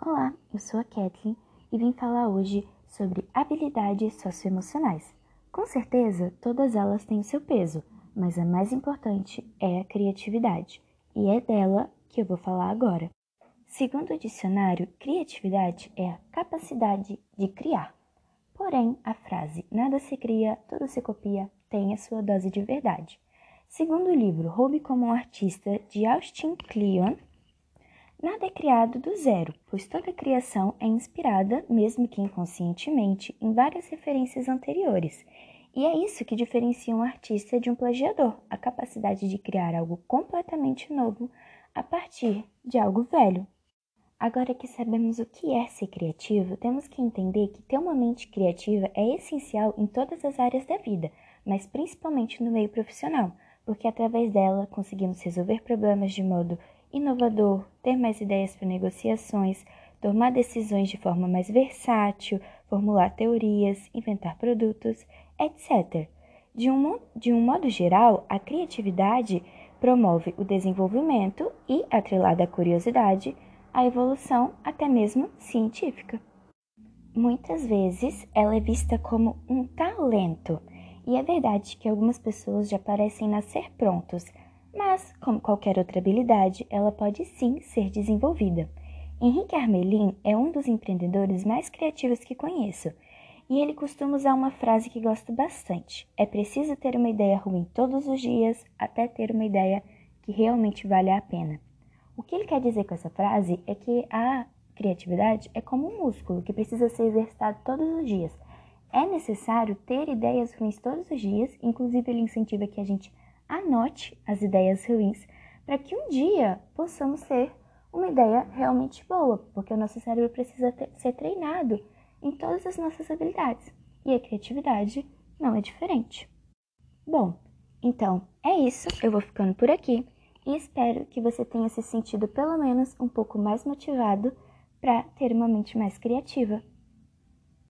Olá, eu sou a Kathleen e vim falar hoje sobre habilidades socioemocionais. Com certeza, todas elas têm o seu peso, mas a mais importante é a criatividade, e é dela que eu vou falar agora. Segundo o dicionário, criatividade é a capacidade de criar. Porém, a frase nada se cria, tudo se copia tem a sua dose de verdade. Segundo o livro Roube como um Artista, de Austin Kleon, Nada é criado do zero, pois toda criação é inspirada, mesmo que inconscientemente, em várias referências anteriores. E é isso que diferencia um artista de um plagiador, a capacidade de criar algo completamente novo a partir de algo velho. Agora que sabemos o que é ser criativo, temos que entender que ter uma mente criativa é essencial em todas as áreas da vida, mas principalmente no meio profissional, porque através dela conseguimos resolver problemas de modo inovador, ter mais ideias para negociações, tomar decisões de forma mais versátil, formular teorias, inventar produtos, etc. De um, de um modo geral, a criatividade promove o desenvolvimento e, atrelada à curiosidade, a evolução até mesmo científica. Muitas vezes ela é vista como um talento, e é verdade que algumas pessoas já parecem nascer prontos mas, como qualquer outra habilidade, ela pode sim ser desenvolvida. Henrique Armelin é um dos empreendedores mais criativos que conheço, e ele costuma usar uma frase que gosto bastante: é preciso ter uma ideia ruim todos os dias até ter uma ideia que realmente vale a pena. O que ele quer dizer com essa frase é que a criatividade é como um músculo que precisa ser exercitado todos os dias. É necessário ter ideias ruins todos os dias, inclusive ele incentiva que a gente anote as ideias ruins para que um dia possamos ter uma ideia realmente boa, porque o nosso cérebro precisa ter, ser treinado em todas as nossas habilidades e a criatividade não é diferente. Bom, então é isso, eu vou ficando por aqui e espero que você tenha se sentido pelo menos um pouco mais motivado para ter uma mente mais criativa.